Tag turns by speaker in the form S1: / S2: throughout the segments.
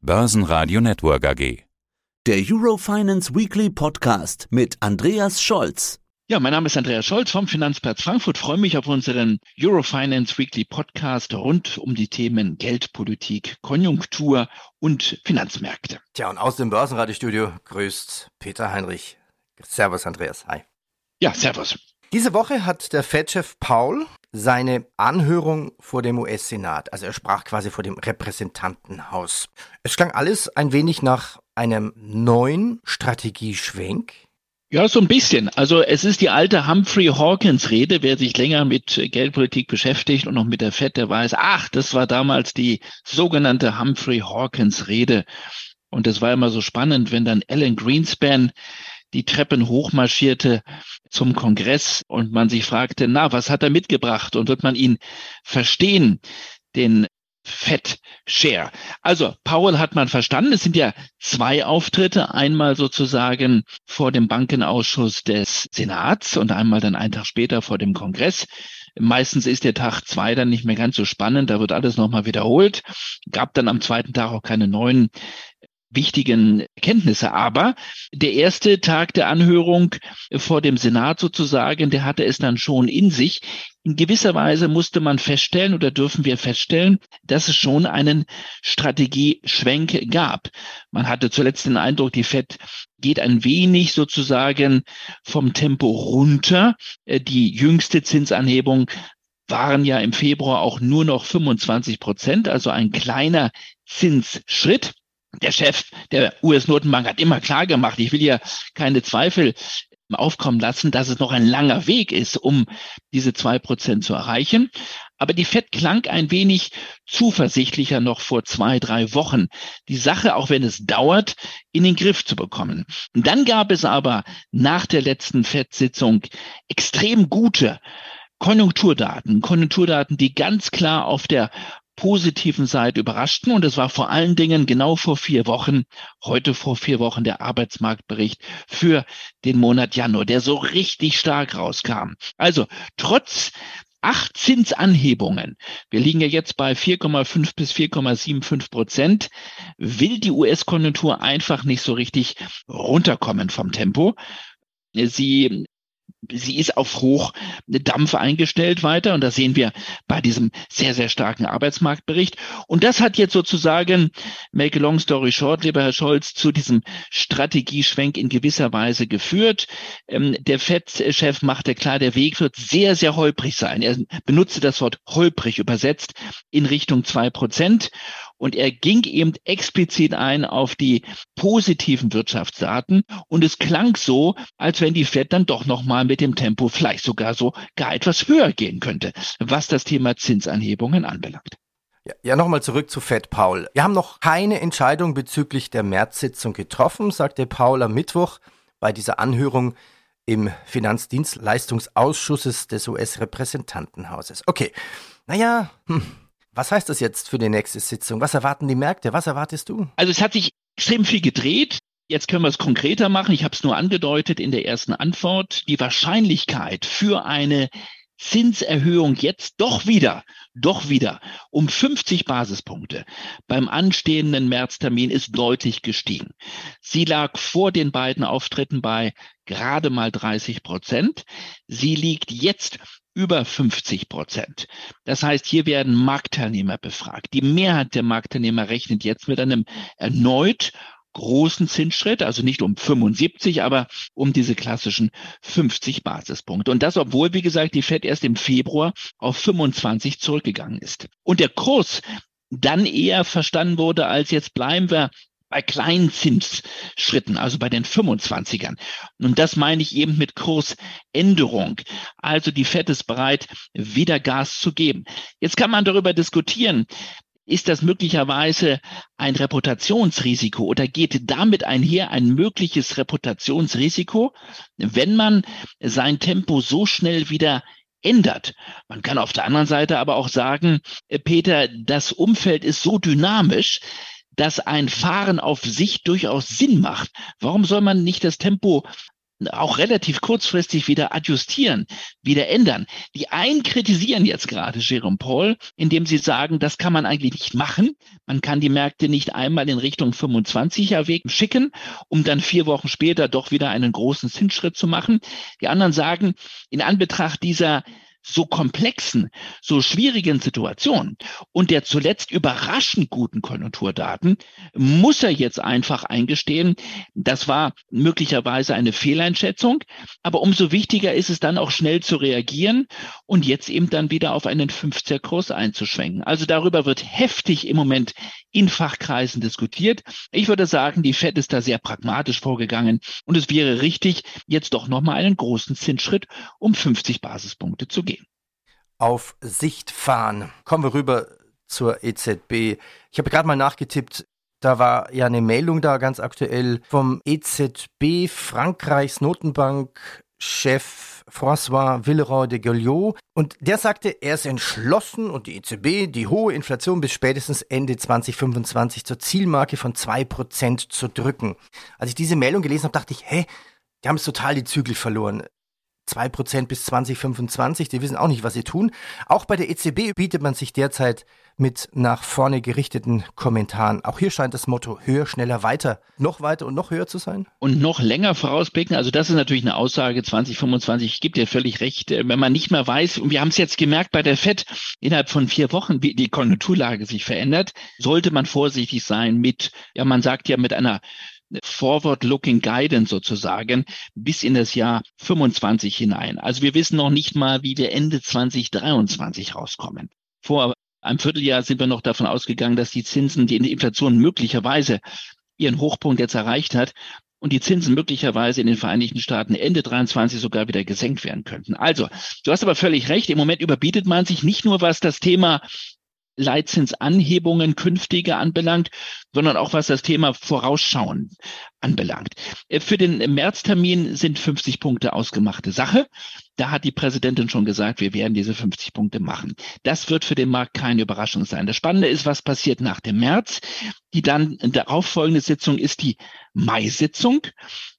S1: Börsenradio Network AG.
S2: Der Eurofinance Weekly Podcast mit Andreas Scholz.
S3: Ja, mein Name ist Andreas Scholz vom Finanzplatz Frankfurt. Freue mich auf unseren Eurofinance Weekly Podcast rund um die Themen Geldpolitik, Konjunktur und Finanzmärkte.
S4: Tja, und aus dem Börsenradiostudio grüßt Peter Heinrich. Servus, Andreas. Hi.
S3: Ja, servus.
S4: Diese Woche hat der Fed-Chef Paul seine Anhörung vor dem US-Senat, also er sprach quasi vor dem Repräsentantenhaus. Es klang alles ein wenig nach einem neuen Strategieschwenk.
S3: Ja, so ein bisschen. Also es ist die alte Humphrey Hawkins Rede. Wer sich länger mit Geldpolitik beschäftigt und noch mit der FED, der weiß, ach, das war damals die sogenannte Humphrey Hawkins Rede. Und es war immer so spannend, wenn dann Alan Greenspan die Treppen hochmarschierte zum Kongress und man sich fragte, na, was hat er mitgebracht? Und wird man ihn verstehen, den Fett Share. Also Paul hat man verstanden. Es sind ja zwei Auftritte. Einmal sozusagen vor dem Bankenausschuss des Senats und einmal dann einen Tag später vor dem Kongress. Meistens ist der Tag zwei dann nicht mehr ganz so spannend. Da wird alles nochmal wiederholt. Gab dann am zweiten Tag auch keine neuen wichtigen Kenntnisse. Aber der erste Tag der Anhörung vor dem Senat sozusagen, der hatte es dann schon in sich. In gewisser Weise musste man feststellen oder dürfen wir feststellen, dass es schon einen Strategieschwenk gab. Man hatte zuletzt den Eindruck, die FED geht ein wenig sozusagen vom Tempo runter. Die jüngste Zinsanhebung waren ja im Februar auch nur noch 25 Prozent, also ein kleiner Zinsschritt der Chef der US-Notenbank hat immer klar gemacht, ich will ja keine Zweifel aufkommen lassen, dass es noch ein langer Weg ist, um diese zwei Prozent zu erreichen. Aber die FED klang ein wenig zuversichtlicher noch vor zwei, drei Wochen, die Sache, auch wenn es dauert, in den Griff zu bekommen. Und dann gab es aber nach der letzten FED-Sitzung extrem gute Konjunkturdaten, Konjunkturdaten, die ganz klar auf der positiven Seite überraschten. Und es war vor allen Dingen genau vor vier Wochen, heute vor vier Wochen der Arbeitsmarktbericht für den Monat Januar, der so richtig stark rauskam. Also trotz acht Zinsanhebungen, wir liegen ja jetzt bei 4,5 bis 4,75 Prozent, will die US-Konjunktur einfach nicht so richtig runterkommen vom Tempo. Sie sie ist auf Hochdampf eingestellt weiter und das sehen wir bei diesem sehr, sehr starken Arbeitsmarktbericht. Und das hat jetzt sozusagen, make a long story short, lieber Herr Scholz, zu diesem Strategieschwenk in gewisser Weise geführt. Ähm, der FED-Chef machte klar, der Weg wird sehr, sehr holprig sein. Er benutzte das Wort holprig übersetzt in Richtung zwei Prozent. Und er ging eben explizit ein auf die positiven Wirtschaftsdaten. Und es klang so, als wenn die FED dann doch nochmal mit dem Tempo vielleicht sogar so gar etwas höher gehen könnte, was das Thema Zinsanhebungen anbelangt.
S4: Ja, nochmal zurück zu Fed Paul. Wir haben noch keine Entscheidung bezüglich der Märzsitzung getroffen, sagte Paul am Mittwoch bei dieser Anhörung im Finanzdienstleistungsausschusses des US-Repräsentantenhauses. Okay, naja, hm. Was heißt das jetzt für die nächste Sitzung? Was erwarten die Märkte? Was erwartest du?
S3: Also es hat sich extrem viel gedreht. Jetzt können wir es konkreter machen. Ich habe es nur angedeutet in der ersten Antwort. Die Wahrscheinlichkeit für eine Zinserhöhung jetzt doch wieder, doch wieder um 50 Basispunkte beim anstehenden Märztermin ist deutlich gestiegen. Sie lag vor den beiden Auftritten bei gerade mal 30 Prozent. Sie liegt jetzt über 50 Prozent. Das heißt, hier werden Marktteilnehmer befragt. Die Mehrheit der Marktteilnehmer rechnet jetzt mit einem erneut großen Zinsschritt, also nicht um 75, aber um diese klassischen 50 Basispunkte. Und das, obwohl, wie gesagt, die Fed erst im Februar auf 25 zurückgegangen ist. Und der Kurs dann eher verstanden wurde als jetzt bleiben wir bei kleinen Zinsschritten, also bei den 25ern. Und das meine ich eben mit Kursänderung. Also die FED ist bereit, wieder Gas zu geben. Jetzt kann man darüber diskutieren, ist das möglicherweise ein Reputationsrisiko oder geht damit einher ein mögliches Reputationsrisiko, wenn man sein Tempo so schnell wieder ändert. Man kann auf der anderen Seite aber auch sagen, äh, Peter, das Umfeld ist so dynamisch, dass ein Fahren auf sich durchaus Sinn macht. Warum soll man nicht das Tempo auch relativ kurzfristig wieder adjustieren, wieder ändern. Die einen kritisieren jetzt gerade Jerome Paul, indem sie sagen, das kann man eigentlich nicht machen. Man kann die Märkte nicht einmal in Richtung 25er Weg schicken, um dann vier Wochen später doch wieder einen großen Zinsschritt zu machen. Die anderen sagen, in Anbetracht dieser so komplexen, so schwierigen Situation und der zuletzt überraschend guten Konjunkturdaten muss er jetzt einfach eingestehen, das war möglicherweise eine Fehleinschätzung, aber umso wichtiger ist es dann auch schnell zu reagieren und jetzt eben dann wieder auf einen 50er-Kurs einzuschwenken. Also darüber wird heftig im Moment in Fachkreisen diskutiert. Ich würde sagen, die Fed ist da sehr pragmatisch vorgegangen und es wäre richtig, jetzt doch nochmal einen großen Zinsschritt um 50 Basispunkte zu gehen
S4: auf Sicht fahren. Kommen wir rüber zur EZB. Ich habe gerade mal nachgetippt, da war ja eine Meldung da ganz aktuell vom EZB Frankreichs Notenbankchef François Villeroy de Gauliot. Und der sagte, er ist entschlossen und die EZB die hohe Inflation bis spätestens Ende 2025 zur Zielmarke von 2% zu drücken. Als ich diese Meldung gelesen habe, dachte ich, hä, die haben es total die Zügel verloren. 2% bis 2025, die wissen auch nicht, was sie tun. Auch bei der EZB bietet man sich derzeit mit nach vorne gerichteten Kommentaren. Auch hier scheint das Motto höher, schneller, weiter, noch weiter und noch höher zu sein.
S3: Und noch länger vorausblicken. Also das ist natürlich eine Aussage 2025. Ich gebe dir völlig recht. Wenn man nicht mehr weiß, und wir haben es jetzt gemerkt bei der FED, innerhalb von vier Wochen, wie die Konjunkturlage sich verändert, sollte man vorsichtig sein mit, ja, man sagt ja mit einer Forward-Looking Guidance sozusagen bis in das Jahr 25 hinein. Also wir wissen noch nicht mal, wie wir Ende 2023 rauskommen. Vor einem Vierteljahr sind wir noch davon ausgegangen, dass die Zinsen, die Inflation möglicherweise ihren Hochpunkt jetzt erreicht hat und die Zinsen möglicherweise in den Vereinigten Staaten Ende 23 sogar wieder gesenkt werden könnten. Also, du hast aber völlig recht. Im Moment überbietet man sich nicht nur, was das Thema Leitzinsanhebungen künftige anbelangt, sondern auch was das Thema Vorausschauen anbelangt. Äh, für den Märztermin sind 50 Punkte ausgemachte Sache. Da hat die Präsidentin schon gesagt, wir werden diese 50 Punkte machen. Das wird für den Markt keine Überraschung sein. Das Spannende ist, was passiert nach dem März. Die dann darauffolgende Sitzung ist die Mai-Sitzung.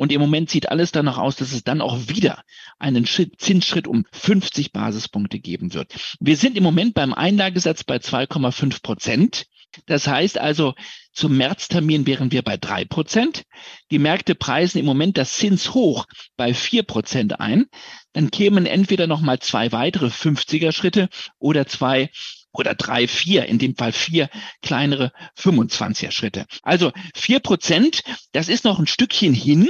S3: Und im Moment sieht alles danach aus, dass es dann auch wieder einen Zinsschritt um 50 Basispunkte geben wird. Wir sind im Moment beim Einlagesatz bei 2,5 Prozent. Das heißt also, zum Märztermin wären wir bei drei Prozent. Die Märkte preisen im Moment das Zins hoch bei vier Prozent ein. Dann kämen entweder nochmal zwei weitere 50er Schritte oder zwei oder drei, vier, in dem Fall vier kleinere 25er Schritte. Also vier Prozent, das ist noch ein Stückchen hin.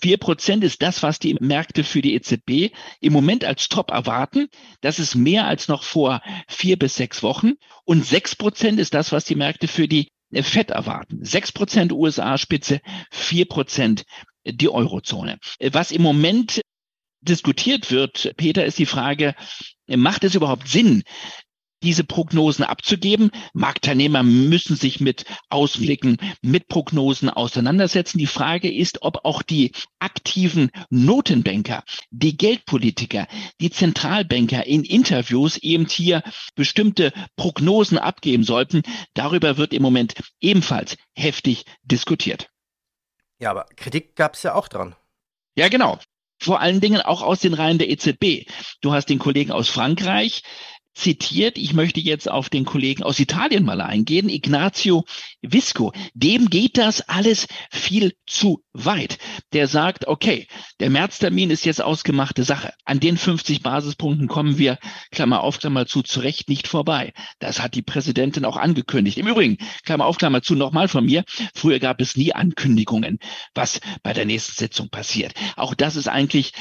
S3: Vier Prozent ist das, was die Märkte für die EZB im Moment als Top erwarten. Das ist mehr als noch vor vier bis sechs Wochen. Und sechs Prozent ist das, was die Märkte für die FED erwarten. Sechs Prozent USA-Spitze, vier Prozent die Eurozone. Was im Moment diskutiert wird, Peter, ist die Frage, macht es überhaupt Sinn, diese Prognosen abzugeben. Marktteilnehmer müssen sich mit Ausblicken, mit Prognosen auseinandersetzen. Die Frage ist, ob auch die aktiven Notenbanker, die Geldpolitiker, die Zentralbanker in Interviews eben hier bestimmte Prognosen abgeben sollten. Darüber wird im Moment ebenfalls heftig diskutiert.
S4: Ja, aber Kritik gab es ja auch dran.
S3: Ja, genau vor allen Dingen auch aus den Reihen der EZB. Du hast den Kollegen aus Frankreich, zitiert. Ich möchte jetzt auf den Kollegen aus Italien mal eingehen, Ignazio Visco. Dem geht das alles viel zu weit. Der sagt, okay, der Märztermin ist jetzt ausgemachte Sache. An den 50 Basispunkten kommen wir, Klammer auf, Klammer zu, zu Recht nicht vorbei. Das hat die Präsidentin auch angekündigt. Im Übrigen, Klammer auf, Klammer zu, nochmal von mir. Früher gab es nie Ankündigungen, was bei der nächsten Sitzung passiert. Auch das ist eigentlich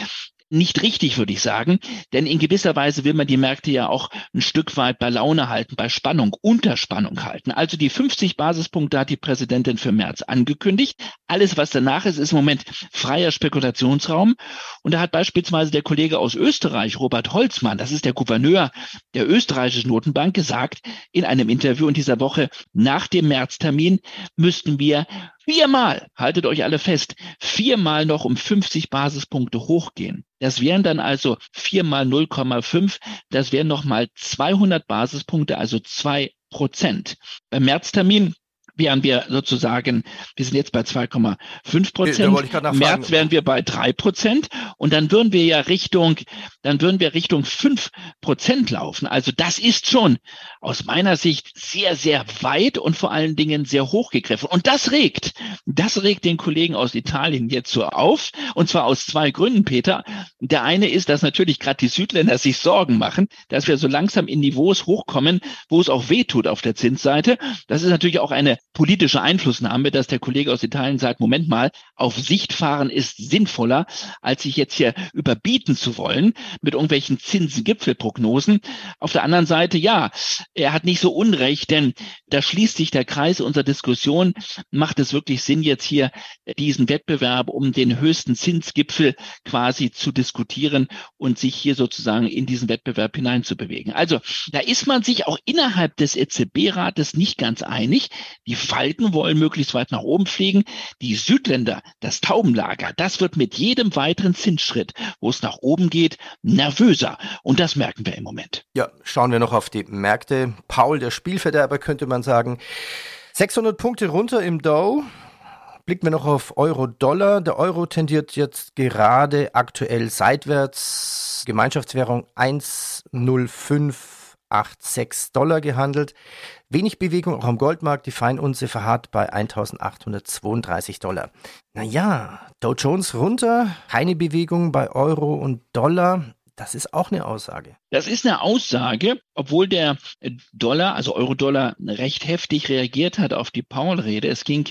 S3: nicht richtig, würde ich sagen. Denn in gewisser Weise will man die Märkte ja auch ein Stück weit bei Laune halten, bei Spannung, unter Spannung halten. Also die 50 Basispunkte hat die Präsidentin für März angekündigt. Alles, was danach ist, ist im Moment freier Spekulationsraum. Und da hat beispielsweise der Kollege aus Österreich, Robert Holzmann, das ist der Gouverneur der österreichischen Notenbank, gesagt in einem Interview in dieser Woche, nach dem Märztermin müssten wir viermal, haltet euch alle fest, viermal noch um 50 Basispunkte hochgehen. Das wären dann also viermal 0,5, das wären nochmal 200 Basispunkte, also zwei Prozent. Beim Märztermin wären wir sozusagen, wir sind jetzt bei 2,5 Prozent. Im März wären wir bei drei Prozent und dann würden wir ja Richtung, dann würden wir Richtung fünf Prozent laufen. Also das ist schon aus meiner Sicht sehr, sehr weit und vor allen Dingen sehr hochgegriffen. Und das regt, das regt den Kollegen aus Italien jetzt so auf. Und zwar aus zwei Gründen, Peter. Der eine ist, dass natürlich gerade die Südländer sich Sorgen machen, dass wir so langsam in Niveaus hochkommen, wo es auch wehtut auf der Zinsseite. Das ist natürlich auch eine politische Einflussnahme, dass der Kollege aus Italien sagt, Moment mal, auf Sicht fahren ist sinnvoller, als sich jetzt hier überbieten zu wollen mit irgendwelchen Zinsengipfelprognosen. Auf der anderen Seite, ja, er hat nicht so Unrecht, denn da schließt sich der Kreis unserer Diskussion. Macht es wirklich Sinn, jetzt hier diesen Wettbewerb um den höchsten Zinsgipfel quasi zu diskutieren und sich hier sozusagen in diesen Wettbewerb hineinzubewegen? Also da ist man sich auch innerhalb des EZB-Rates nicht ganz einig. Die Falken wollen möglichst weit nach oben fliegen. Die Südländer, das Taubenlager, das wird mit jedem weiteren Zinsschritt, wo es nach oben geht, nervöser. Und das merken wir im Moment.
S4: Ja, schauen wir noch auf die Märkte. Paul, der Spielverderber, könnte man sagen. 600 Punkte runter im Dow. Blicken wir noch auf Euro-Dollar. Der Euro tendiert jetzt gerade aktuell seitwärts. Gemeinschaftswährung 1,0586 Dollar gehandelt. Wenig Bewegung auch am Goldmarkt. Die Feinunze verharrt bei 1832 Dollar. Naja, Dow Jones runter. Keine Bewegung bei Euro und Dollar. Das ist auch eine Aussage.
S3: Das ist eine Aussage, obwohl der Dollar, also Euro-Dollar, recht heftig reagiert hat auf die Paul-Rede. Es ging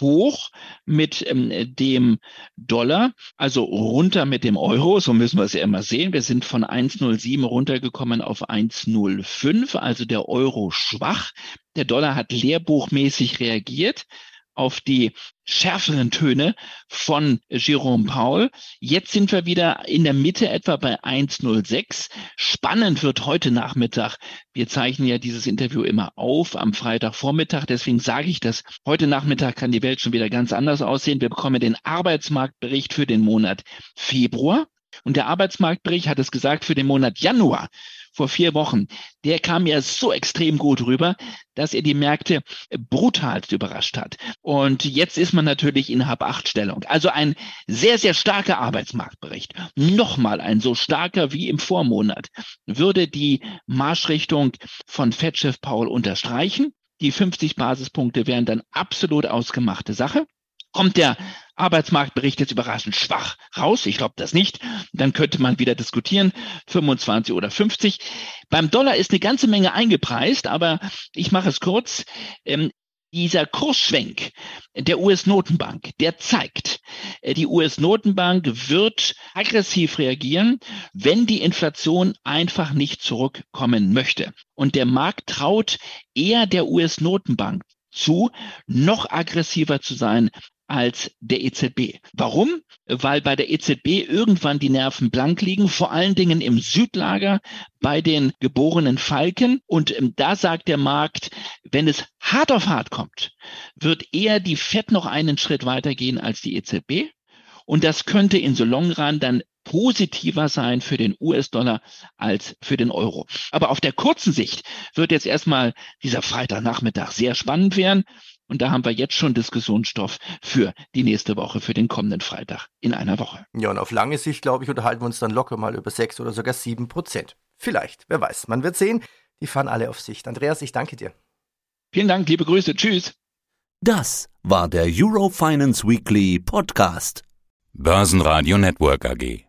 S3: hoch mit ähm, dem Dollar, also runter mit dem Euro, so müssen wir es ja immer sehen. Wir sind von 1,07 runtergekommen auf 1,05, also der Euro schwach. Der Dollar hat lehrbuchmäßig reagiert auf die schärferen Töne von Jerome Paul. Jetzt sind wir wieder in der Mitte etwa bei 1,06. Spannend wird heute Nachmittag. Wir zeichnen ja dieses Interview immer auf am Freitagvormittag. Deswegen sage ich das. Heute Nachmittag kann die Welt schon wieder ganz anders aussehen. Wir bekommen den Arbeitsmarktbericht für den Monat Februar. Und der Arbeitsmarktbericht hat es gesagt für den Monat Januar vor vier Wochen, der kam ja so extrem gut rüber, dass er die Märkte brutal überrascht hat. Und jetzt ist man natürlich in Hab-Acht-Stellung. Also ein sehr, sehr starker Arbeitsmarktbericht. Nochmal ein so starker wie im Vormonat würde die Marschrichtung von Fettchef Paul unterstreichen. Die 50 Basispunkte wären dann absolut ausgemachte Sache. Kommt der Arbeitsmarktbericht jetzt überraschend schwach raus? Ich glaube das nicht. Dann könnte man wieder diskutieren, 25 oder 50. Beim Dollar ist eine ganze Menge eingepreist, aber ich mache es kurz. Ähm, dieser Kursschwenk der US-Notenbank, der zeigt, äh, die US-Notenbank wird aggressiv reagieren, wenn die Inflation einfach nicht zurückkommen möchte. Und der Markt traut eher der US-Notenbank zu, noch aggressiver zu sein als der EZB. Warum? Weil bei der EZB irgendwann die Nerven blank liegen, vor allen Dingen im Südlager bei den geborenen Falken. Und ähm, da sagt der Markt, wenn es hart auf hart kommt, wird eher die FED noch einen Schritt weitergehen als die EZB. Und das könnte in so Long Run dann positiver sein für den US-Dollar als für den Euro. Aber auf der kurzen Sicht wird jetzt erstmal dieser Freitagnachmittag sehr spannend werden. Und da haben wir jetzt schon Diskussionsstoff für die nächste Woche, für den kommenden Freitag in einer Woche.
S4: Ja, und auf lange Sicht, glaube ich, unterhalten wir uns dann locker mal über sechs oder sogar sieben Prozent. Vielleicht, wer weiß. Man wird sehen. Die fahren alle auf Sicht. Andreas, ich danke dir.
S3: Vielen Dank, liebe Grüße. Tschüss.
S2: Das war der Eurofinance Weekly Podcast.
S1: Börsenradio Network AG.